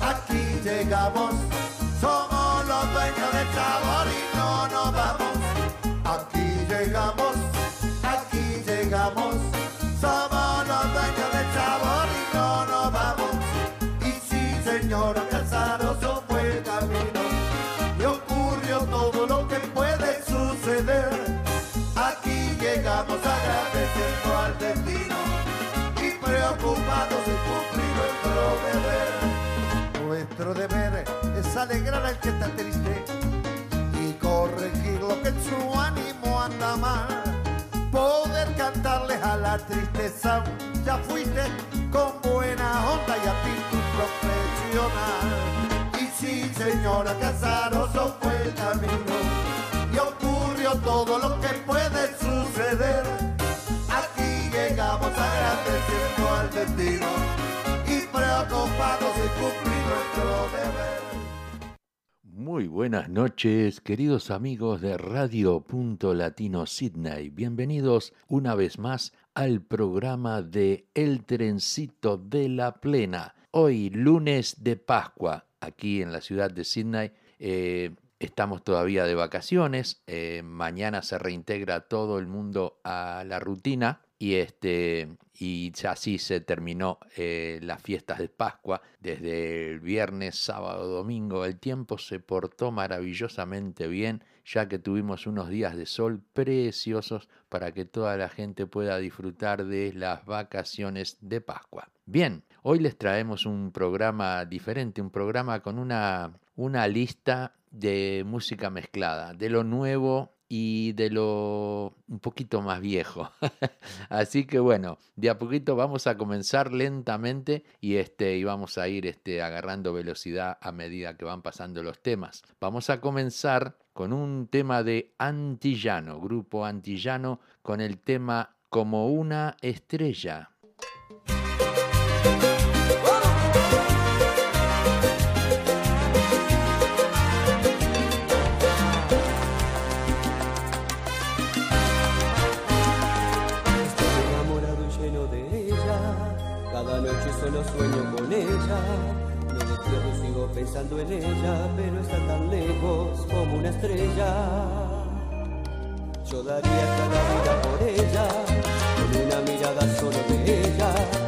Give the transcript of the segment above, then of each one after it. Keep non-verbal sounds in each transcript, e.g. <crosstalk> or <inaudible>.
aquí llegamos. Alegrar al que está triste y corregir lo que en su ánimo anda mal. Poder cantarles a la tristeza, ya fuiste con buena onda y actitud profesional. Y sí, señora Casaroso fue el camino y ocurrió todo lo que puede suceder. Aquí llegamos agradeciendo al destino y preocupados de cumplir nuestro deber. Muy buenas noches, queridos amigos de Radio Punto Latino Sydney. Bienvenidos una vez más al programa de El Trencito de la Plena. Hoy, lunes de Pascua, aquí en la ciudad de Sydney. eh, estamos todavía de vacaciones. eh, mañana se reintegra todo el mundo a la rutina. Y, este, y así se terminó eh, las fiestas de Pascua. Desde el viernes, sábado, domingo, el tiempo se portó maravillosamente bien, ya que tuvimos unos días de sol preciosos para que toda la gente pueda disfrutar de las vacaciones de Pascua. Bien, hoy les traemos un programa diferente, un programa con una, una lista de música mezclada, de lo nuevo y de lo un poquito más viejo. <laughs> Así que bueno, de a poquito vamos a comenzar lentamente y este y vamos a ir este agarrando velocidad a medida que van pasando los temas. Vamos a comenzar con un tema de Antillano, grupo Antillano con el tema Como una estrella. Ella. Me despierto sigo pensando en ella, pero está tan lejos como una estrella. Yo daría cada vida por ella, con una mirada solo de ella.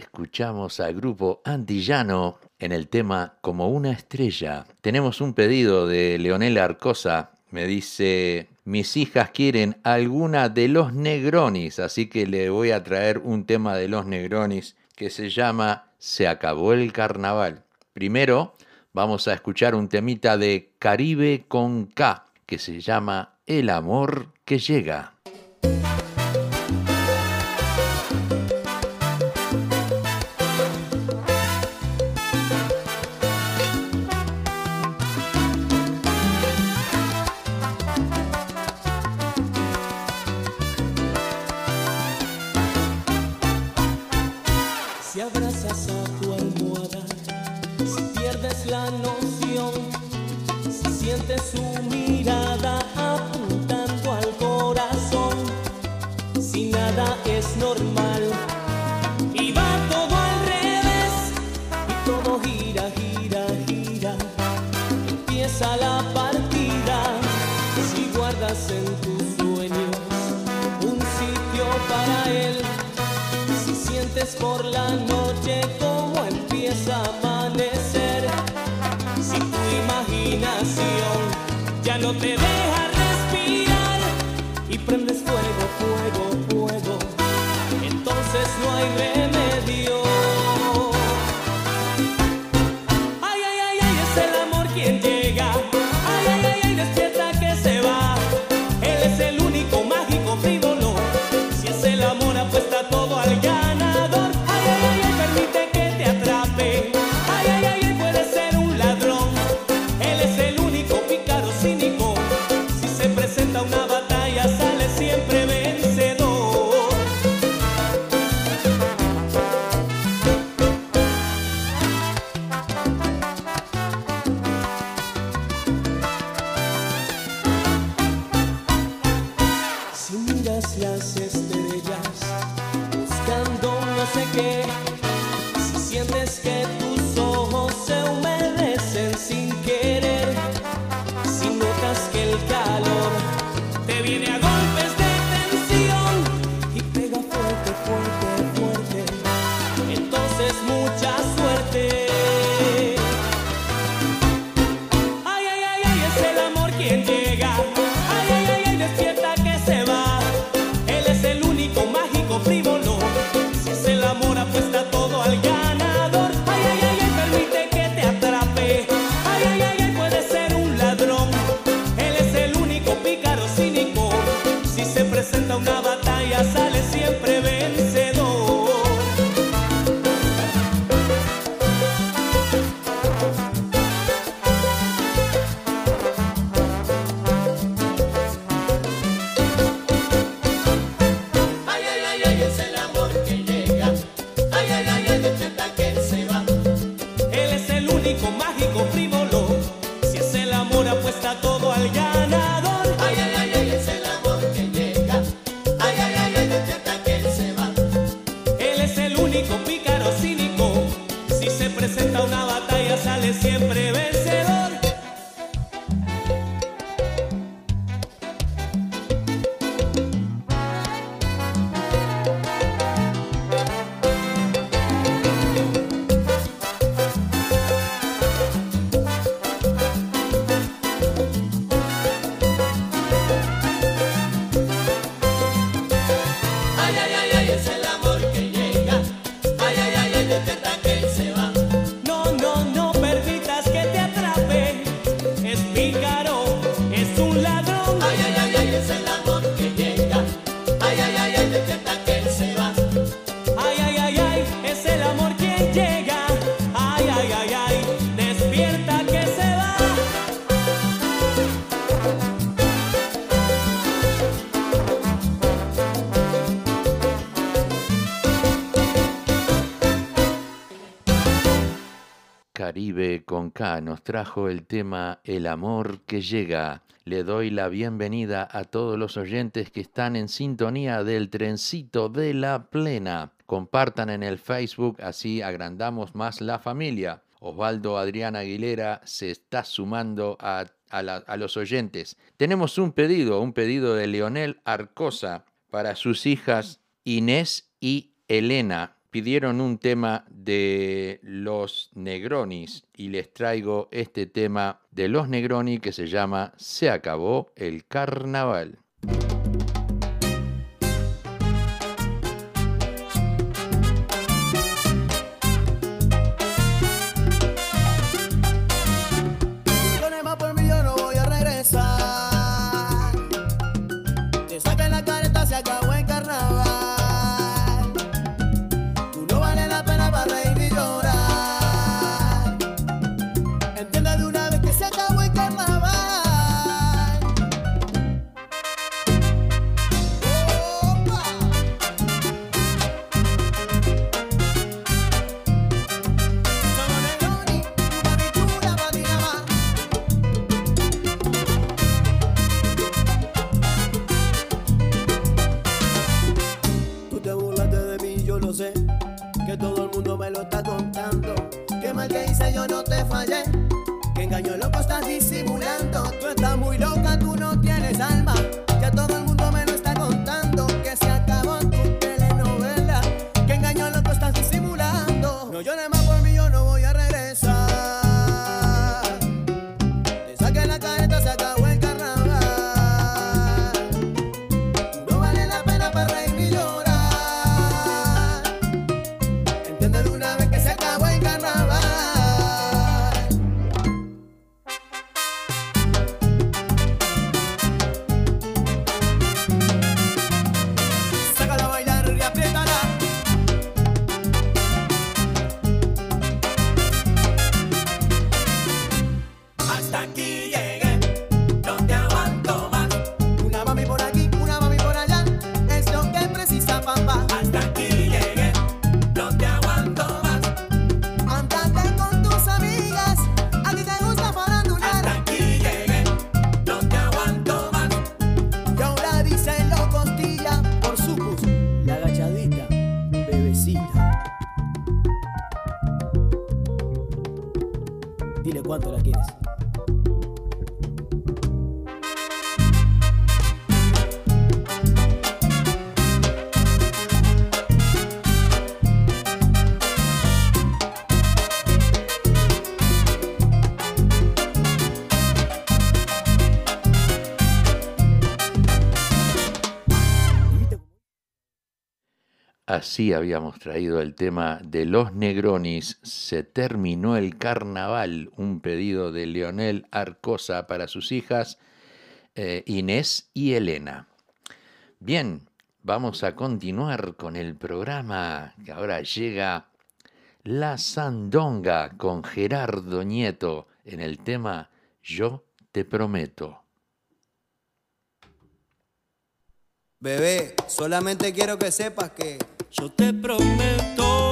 escuchamos al grupo Antillano en el tema Como una estrella. Tenemos un pedido de Leonela Arcosa. Me dice, mis hijas quieren alguna de los Negronis, así que le voy a traer un tema de los Negronis que se llama Se acabó el carnaval. Primero vamos a escuchar un temita de Caribe con K que se llama El amor que llega. amarras a tu almohada, si pierdes la noción, si sientes un Caribe con K nos trajo el tema El amor que llega. Le doy la bienvenida a todos los oyentes que están en sintonía del trencito de la plena. Compartan en el Facebook, así agrandamos más la familia. Osvaldo Adrián Aguilera se está sumando a, a los oyentes. Tenemos un pedido, un pedido de Leonel Arcosa para sus hijas Inés y Elena pidieron un tema de los Negronis y les traigo este tema de los Negroni que se llama Se acabó el carnaval. habíamos traído el tema de los Negronis, se terminó el carnaval, un pedido de Leonel Arcosa para sus hijas eh, Inés y Elena. Bien, vamos a continuar con el programa que ahora llega La Sandonga con Gerardo Nieto en el tema Yo te prometo. Bebé, solamente quiero que sepas que yo te prometo.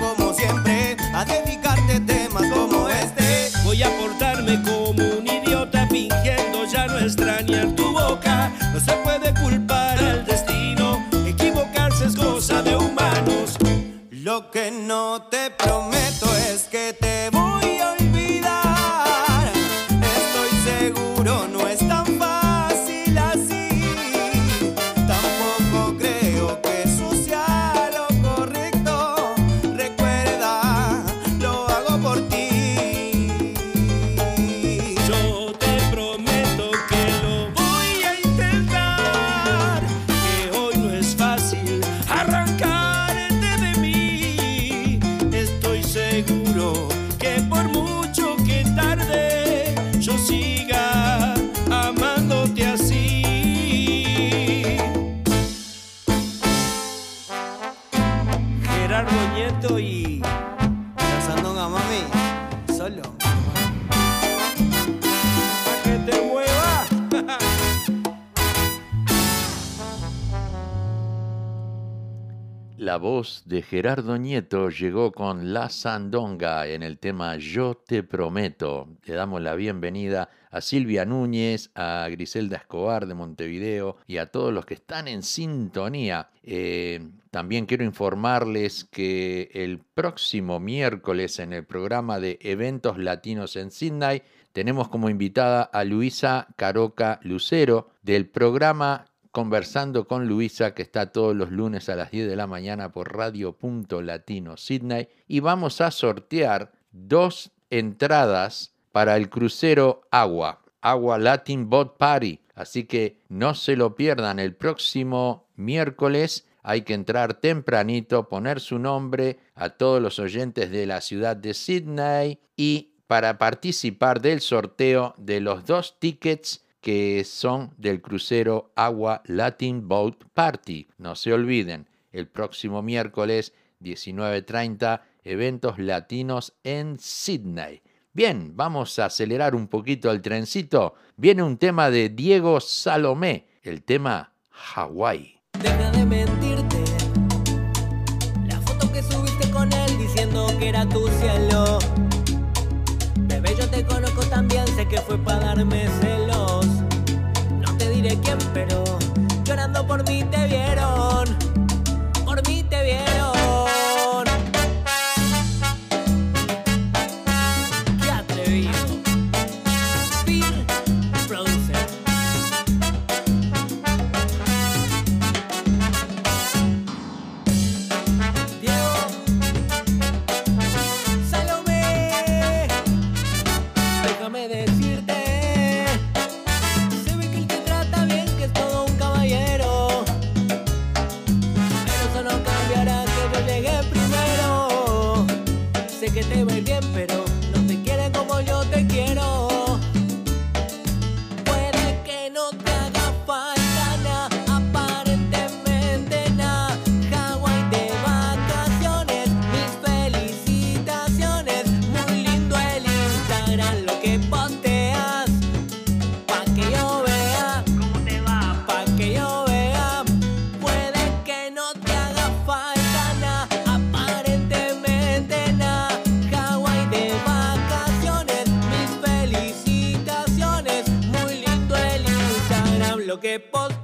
como siempre. A Gerardo Nieto llegó con La Sandonga en el tema Yo te prometo. Le damos la bienvenida a Silvia Núñez, a Griselda Escobar de Montevideo y a todos los que están en sintonía. Eh, también quiero informarles que el próximo miércoles en el programa de Eventos Latinos en Sydney tenemos como invitada a Luisa Caroca Lucero del programa Conversando con Luisa, que está todos los lunes a las 10 de la mañana por Radio Latino Sydney. Y vamos a sortear dos entradas para el crucero Agua, Agua Latin Boat Party. Así que no se lo pierdan el próximo miércoles. Hay que entrar tempranito, poner su nombre a todos los oyentes de la ciudad de Sydney y para participar del sorteo de los dos tickets que son del crucero Agua Latin Boat Party. No se olviden, el próximo miércoles 19.30, eventos latinos en Sydney. Bien, vamos a acelerar un poquito el trencito. Viene un tema de Diego Salomé, el tema Hawái. Deja de mentirte. La foto que subiste con él diciendo que era tu cielo. Bebé, yo te conozco también, sé que fue para darme celos. Diré quién, pero llorando por mí te vieron. Que posteas.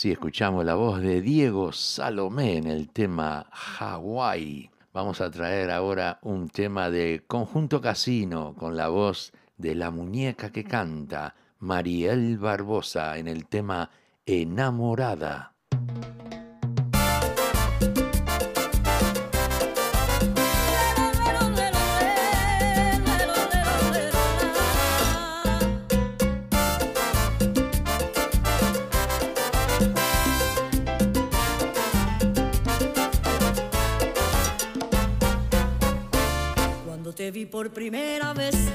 Así escuchamos la voz de Diego Salomé en el tema Hawái. Vamos a traer ahora un tema de Conjunto Casino con la voz de la muñeca que canta Mariel Barbosa en el tema Enamorada. por primera vez.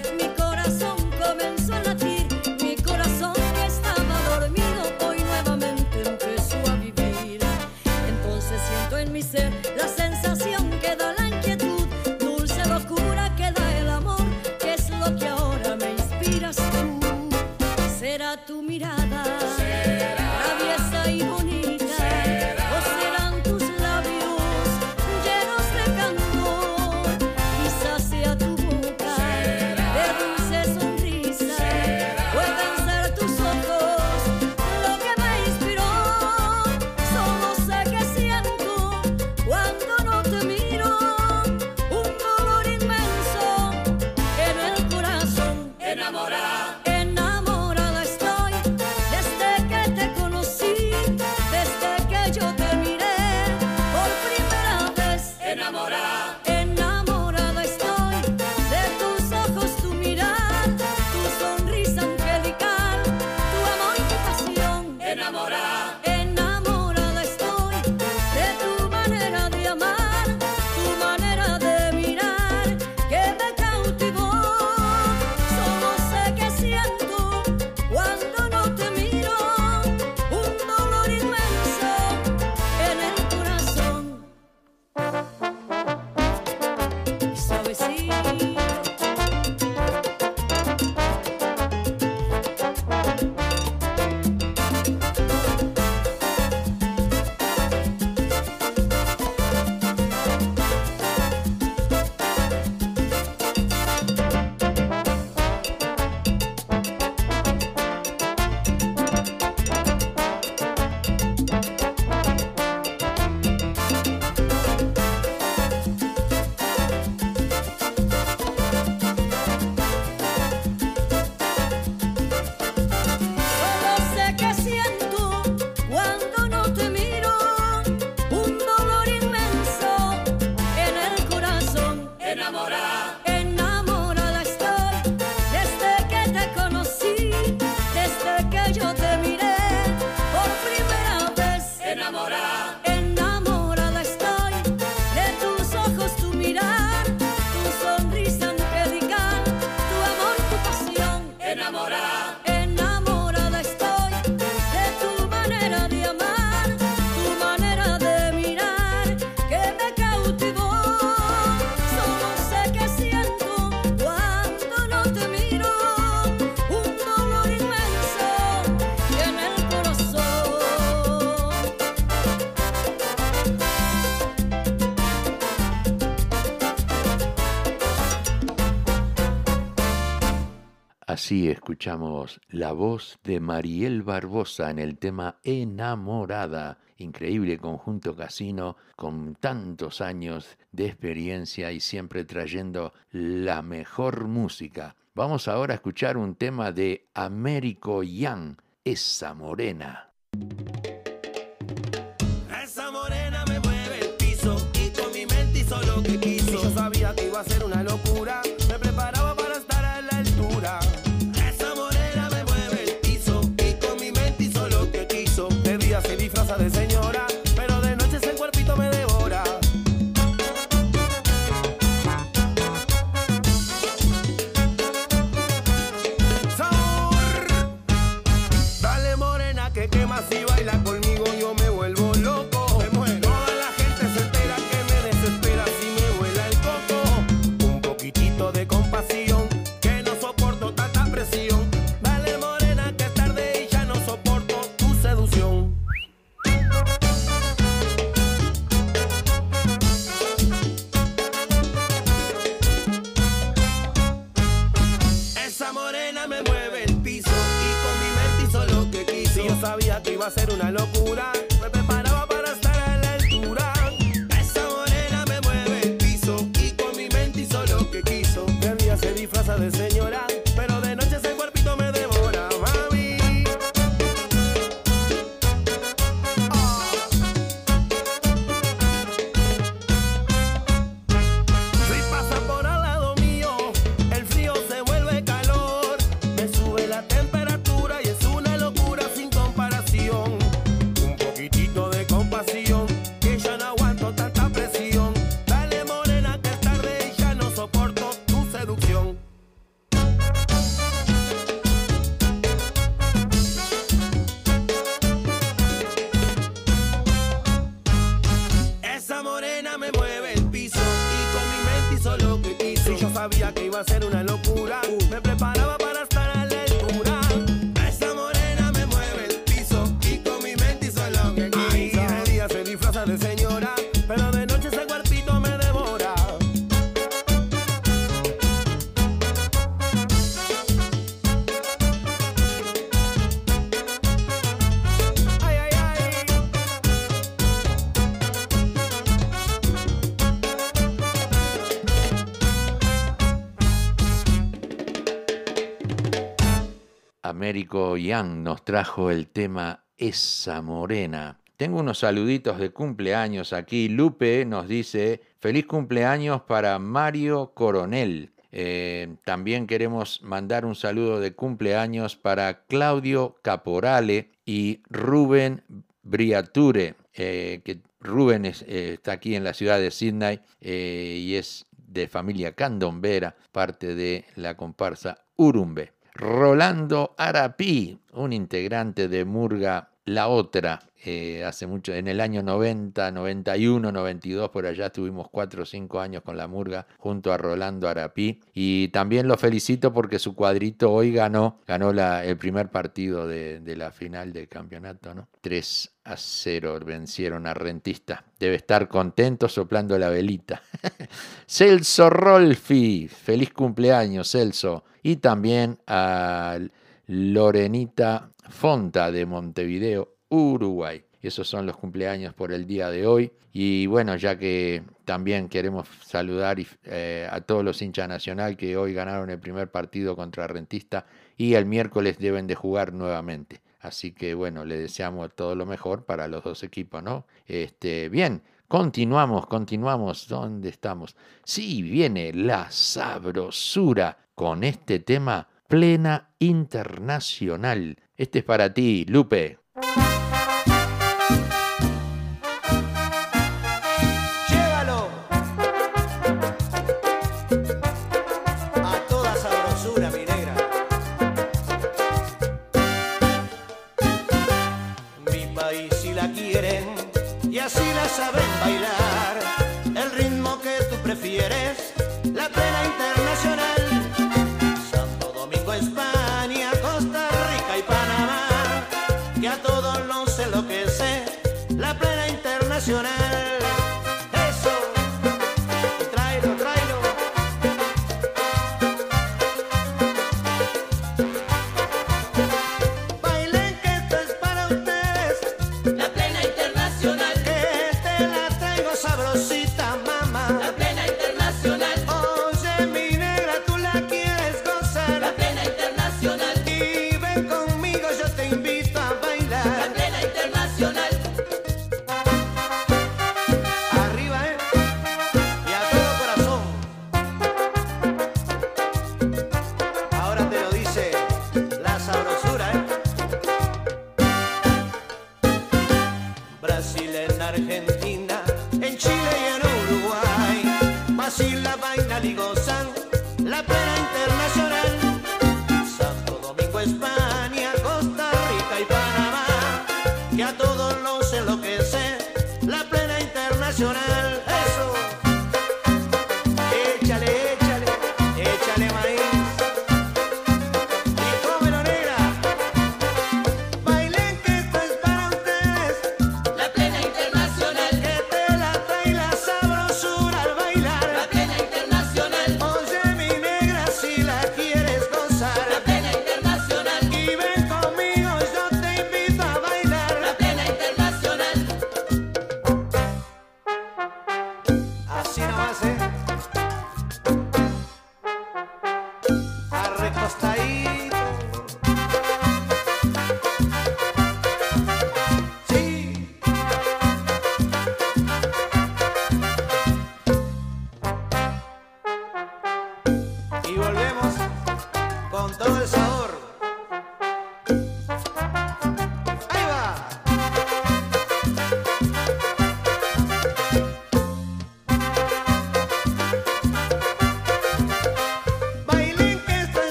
Así escuchamos la voz de Mariel Barbosa en el tema Enamorada, increíble conjunto casino con tantos años de experiencia y siempre trayendo la mejor música. Vamos ahora a escuchar un tema de Américo Yang, Esa Morena. Esa morena me mueve el piso, mi mente que quiso. Yo sabía que iba a ser una locura. Young nos trajo el tema Esa Morena. Tengo unos saluditos de cumpleaños aquí. Lupe nos dice, feliz cumpleaños para Mario Coronel. Eh, también queremos mandar un saludo de cumpleaños para Claudio Caporale y Rubén Briature, eh, que Rubén eh, está aquí en la ciudad de Sydney y es de familia candombera, parte de la comparsa Urumbe. Rolando Arapí, un integrante de Murga La Otra, eh, hace mucho, en el año 90, 91, 92, por allá estuvimos 4 o 5 años con la Murga junto a Rolando Arapí y también lo felicito porque su cuadrito hoy ganó, ganó el primer partido de, la final del campeonato, ¿no? 3 a 0 vencieron a Rentista. Debe estar contento soplando la velita. <laughs> Celso Rolfi, feliz cumpleaños Celso. Y también a Lorenita Fonta de Montevideo, Uruguay. Esos son los cumpleaños por el día de hoy. Y bueno, ya que también queremos saludar eh, a todos los hinchas nacional que hoy ganaron el primer partido contra Rentista y el miércoles deben de jugar nuevamente. Así que bueno, le deseamos todo lo mejor para los dos equipos, ¿no? Este, bien, continuamos, continuamos. ¿Dónde estamos? Sí, viene la sabrosura con este tema plena internacional. Este es para ti, Lupe.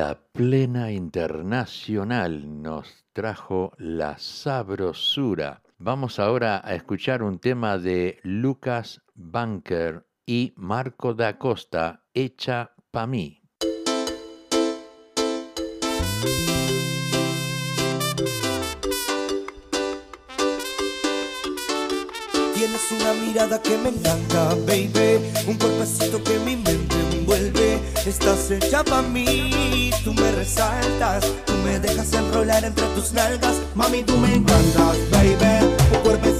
La plena internacional nos trajo la sabrosura. Vamos ahora a escuchar un tema de Lucas Banker y Marco da Costa, hecha pa' mí. Tienes una mirada que me encanta, baby. Un cuerpecito que mi mente envuelve. Estás hecha pa' mí, tú me resaltas. Tú me dejas enrolar entre tus nalgas. Mami, tú me encantas, baby. Un cuerpecito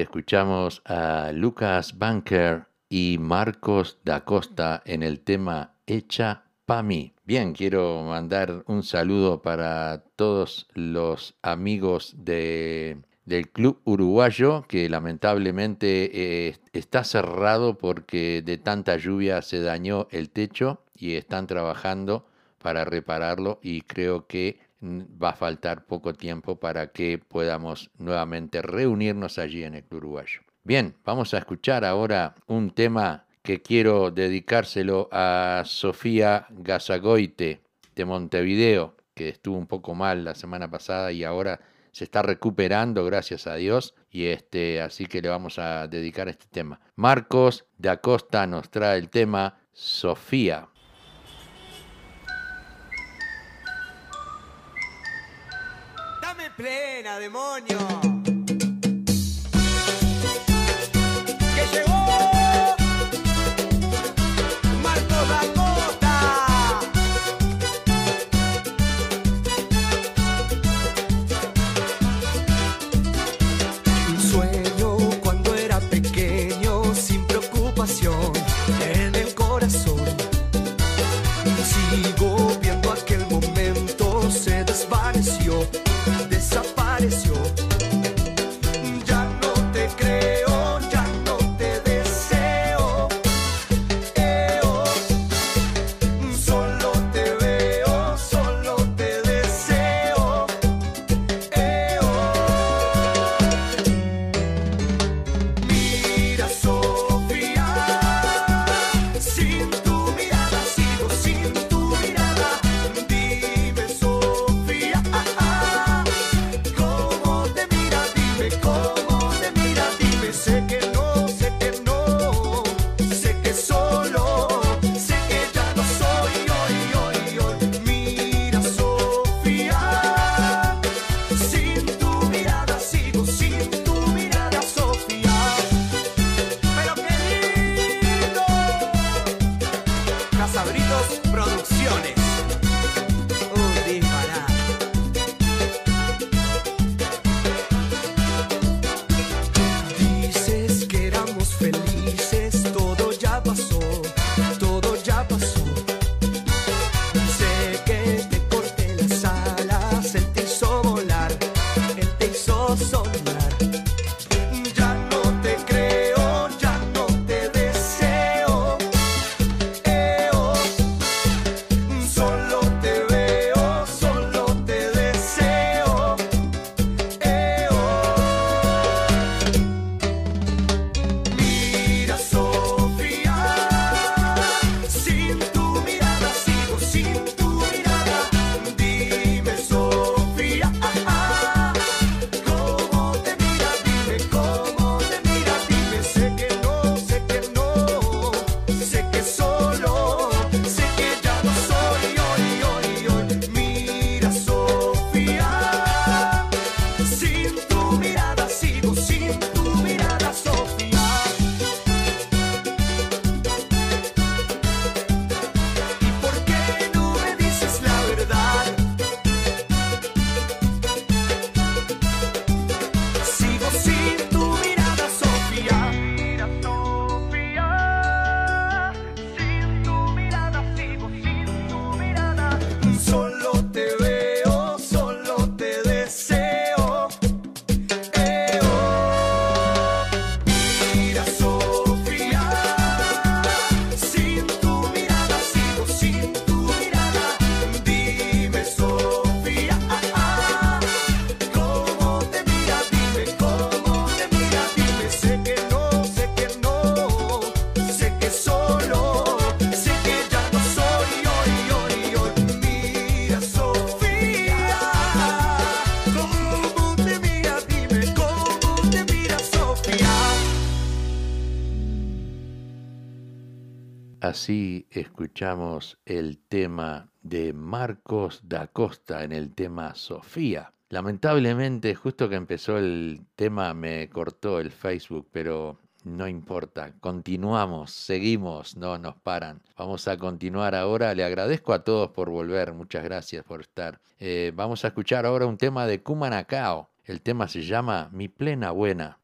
Escuchamos a Lucas Banker y Marcos da Costa en el tema Hecha pa' mí. Bien, quiero mandar un saludo para todos los amigos de, del Club Uruguayo que lamentablemente eh, está cerrado porque de tanta lluvia se dañó el techo y están trabajando para repararlo y creo que va a faltar poco tiempo para que podamos nuevamente reunirnos allí en el Club Uruguayo. Bien, vamos a escuchar ahora un tema que quiero dedicárselo a Sofía Gazagoite de Montevideo, que estuvo un poco mal la semana pasada y ahora se está recuperando, gracias a Dios, y este, así que le vamos a dedicar este tema. Marcos de Acosta nos trae el tema Sofía. Plena, demonio. Así escuchamos el tema de Marcos da Costa en el tema Sofía. Lamentablemente, justo que empezó el tema me cortó el Facebook, pero no importa, continuamos, seguimos, no nos paran. Vamos a continuar ahora. Le agradezco a todos por volver, muchas gracias por estar. Eh, vamos a escuchar ahora un tema de Kumanakao. El tema se llama Mi Plena Buena.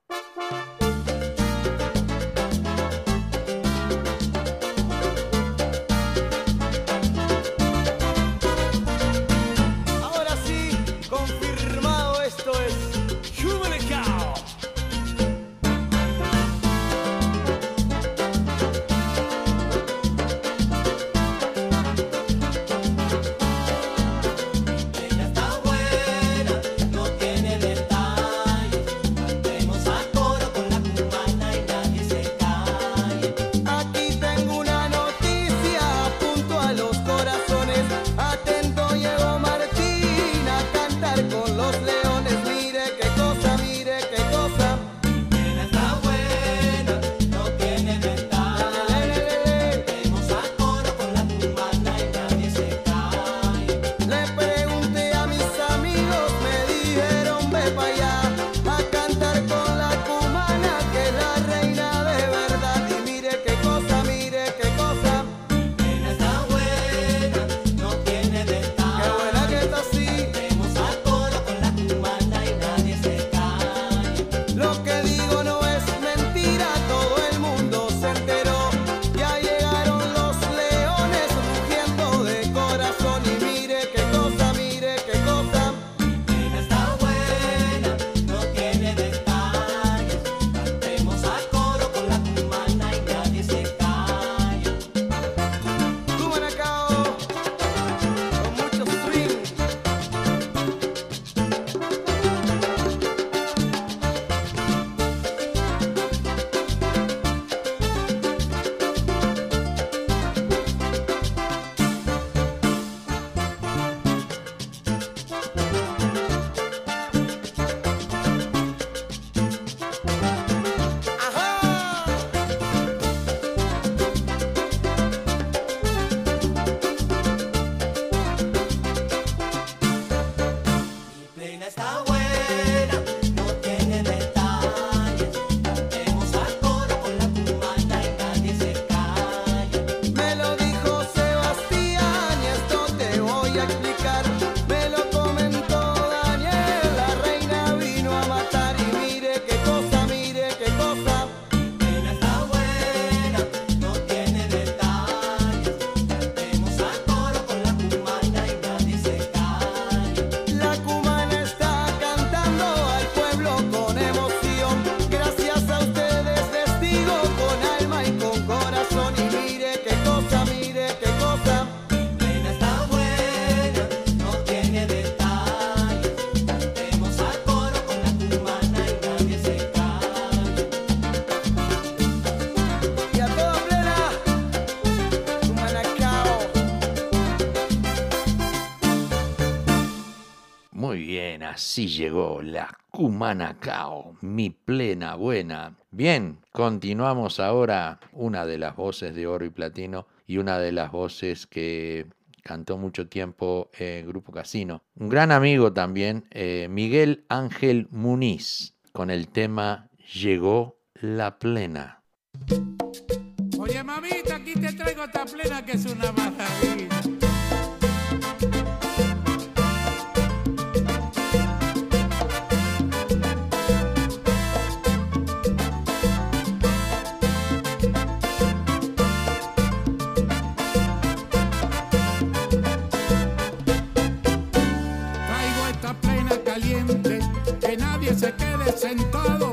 Plena, sí llegó la Cumanacao, mi plena buena. Bien, continuamos ahora una de las voces de oro y platino y una de las voces que cantó mucho tiempo en Grupo Casino. Un gran amigo también, eh, Miguel Ángel Muniz, con el tema Llegó la plena. Oye, mamita, aquí te traigo esta plena que es una maravilla. Sentado.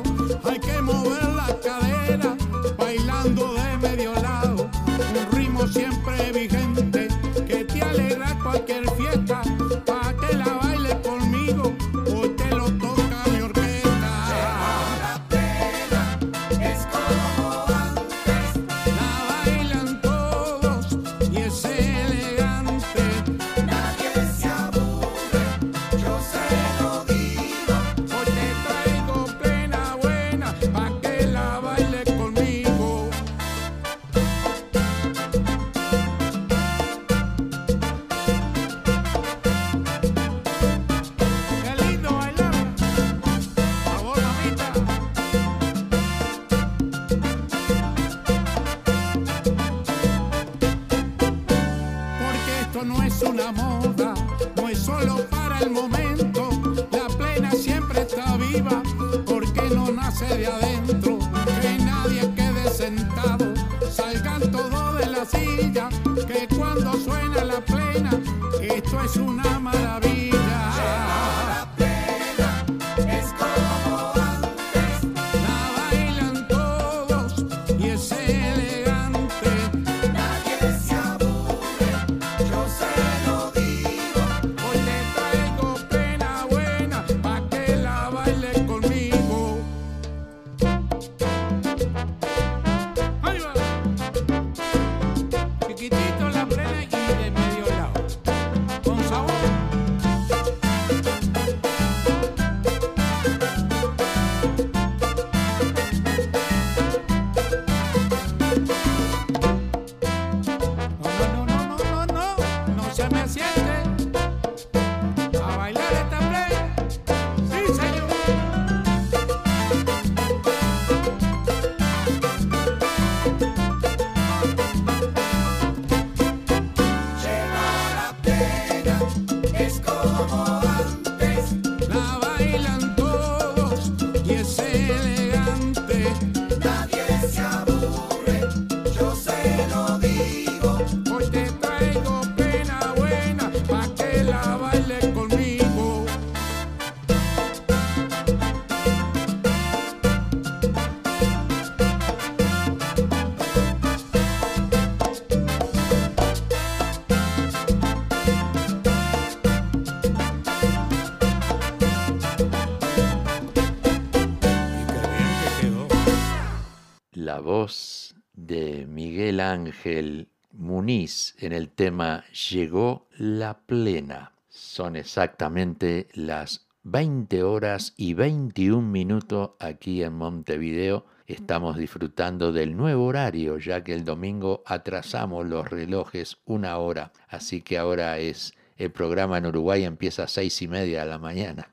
Ángel Muniz en el tema Llegó la plena. Son exactamente las 20 horas y 21 minutos aquí en Montevideo. Estamos disfrutando del nuevo horario, ya que el domingo atrasamos los relojes una hora. Así que ahora es el programa en Uruguay empieza a seis y media de la mañana.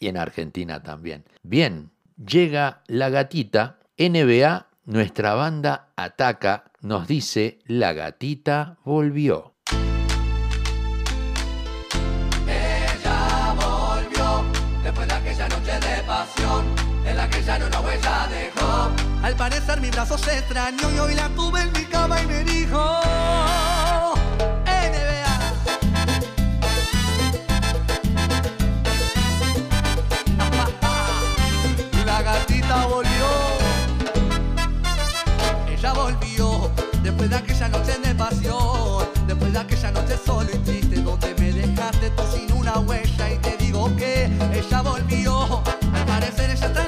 Y en Argentina también. Bien, llega la gatita. NBA, nuestra banda ataca, nos dice, la gatita volvió. Ella volvió después de aquella noche de pasión en la que ya no una huella dejó. Al parecer mi brazo se extrañó y hoy la tuve en mi cama y me dijo después de aquella noche de pasión Después de aquella noche solo y triste Donde me dejaste tú sin una huella Y te digo que ella volvió. Al parecer ella extrañó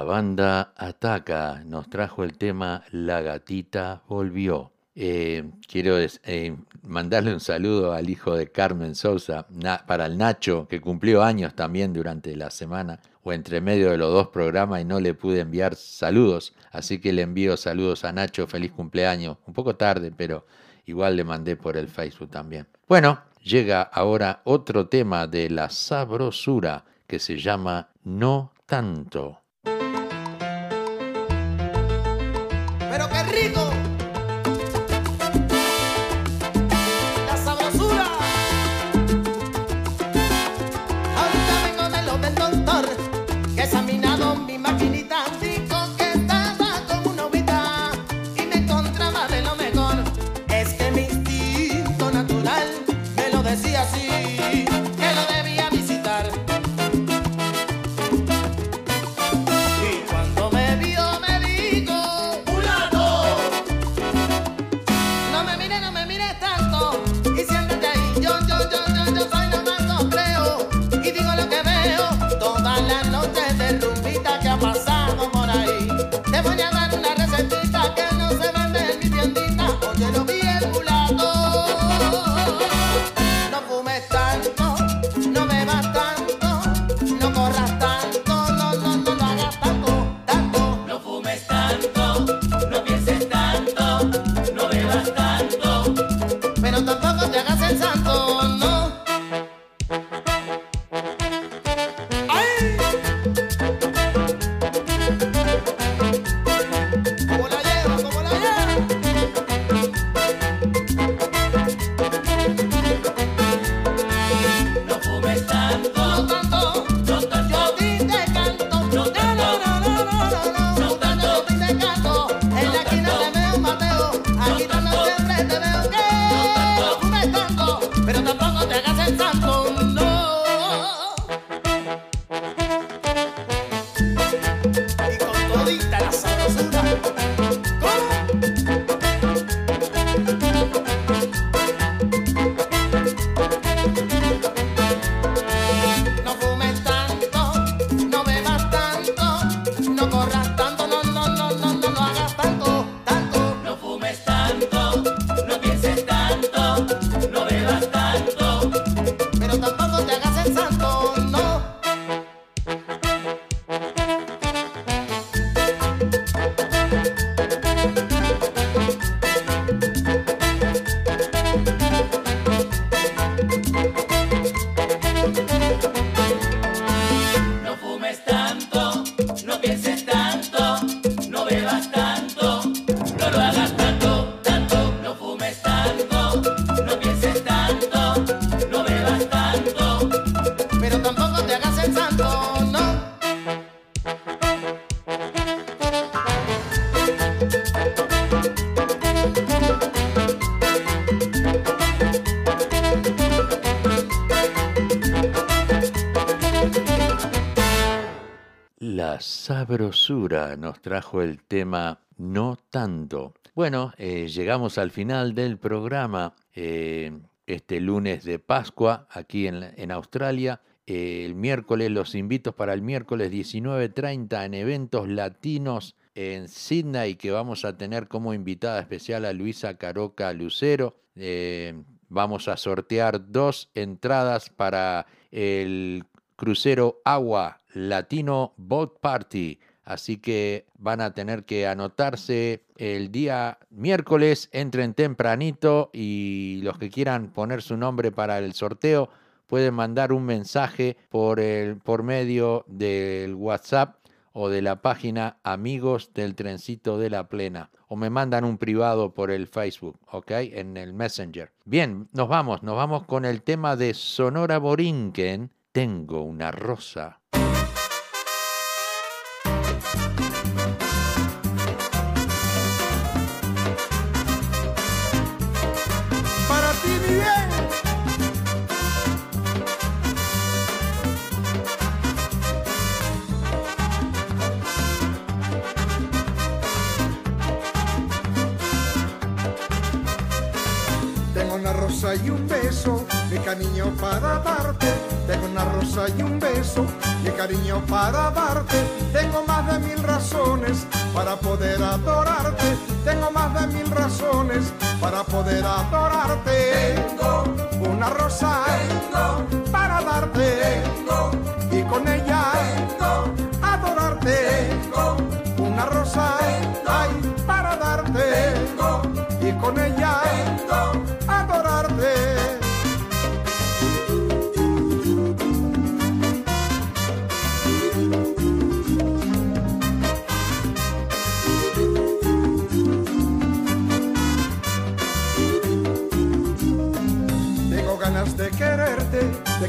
La banda Ataca nos trajo el tema La gatita volvió. Eh, quiero eh, mandarle un saludo al hijo de Carmen Sousa, para el Nacho, que cumplió años también durante la semana o entre medio de los dos programas y no le pude enviar saludos. Así que le envío saludos a Nacho, feliz cumpleaños. Un poco tarde, pero igual le mandé por el Facebook también. Bueno, llega ahora otro tema de la sabrosura que se llama No tanto. Nos trajo el tema No tanto. Bueno, eh, llegamos al final del programa. eh, este lunes de Pascua aquí en, Australia. Eh, el miércoles, los invito para el miércoles 19.30 en eventos latinos en Sydney, que vamos a tener como invitada especial a Luisa Caroca Lucero. Vamos a sortear dos entradas para el crucero Agua Latino Boat Party. Así que van a tener que anotarse el día miércoles, entren tempranito y los que quieran poner su nombre para el sorteo pueden mandar un mensaje por, el, por medio del WhatsApp o de la página Amigos del Trencito de la Plena. O me mandan un privado por el Facebook, ¿ok? En el Messenger. Bien, nos vamos, nos vamos con el tema de Sonora Borinquen. Tengo una rosa. Para darte. Tengo una rosa y un beso, mi cariño para darte. Tengo más de mil razones para poder adorarte. Tengo más de mil razones para poder adorarte. Tengo una rosa para darte. y con ella adorarte. una rosa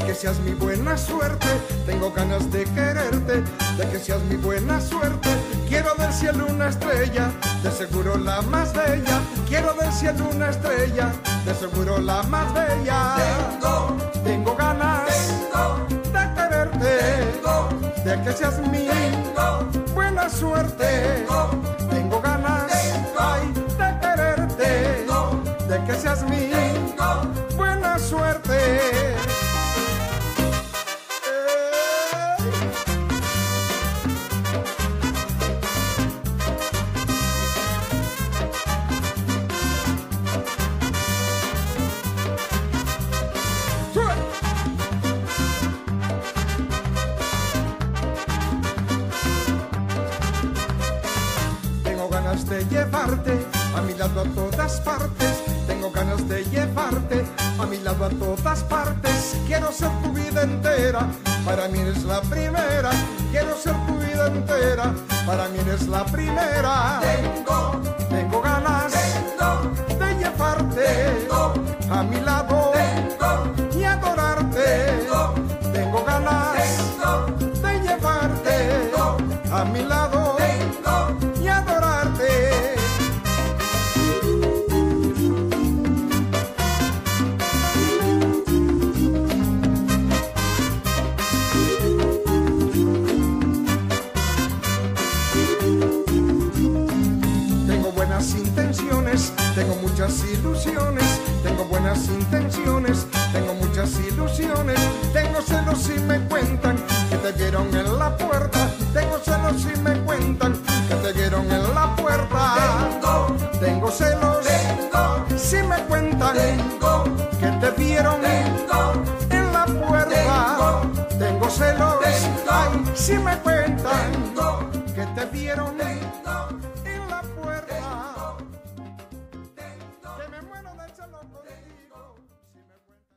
que seas mi buena suerte. Tengo ganas de quererte, de que seas mi buena suerte. Quiero del cielo una estrella, de seguro la más bella. Quiero del cielo una estrella, de seguro la más bella. Tengo, tengo ganas de quererte, de que seas mi buena suerte. Para mí eres la primera. Quiero ser tu vida entera, para mí eres la primera.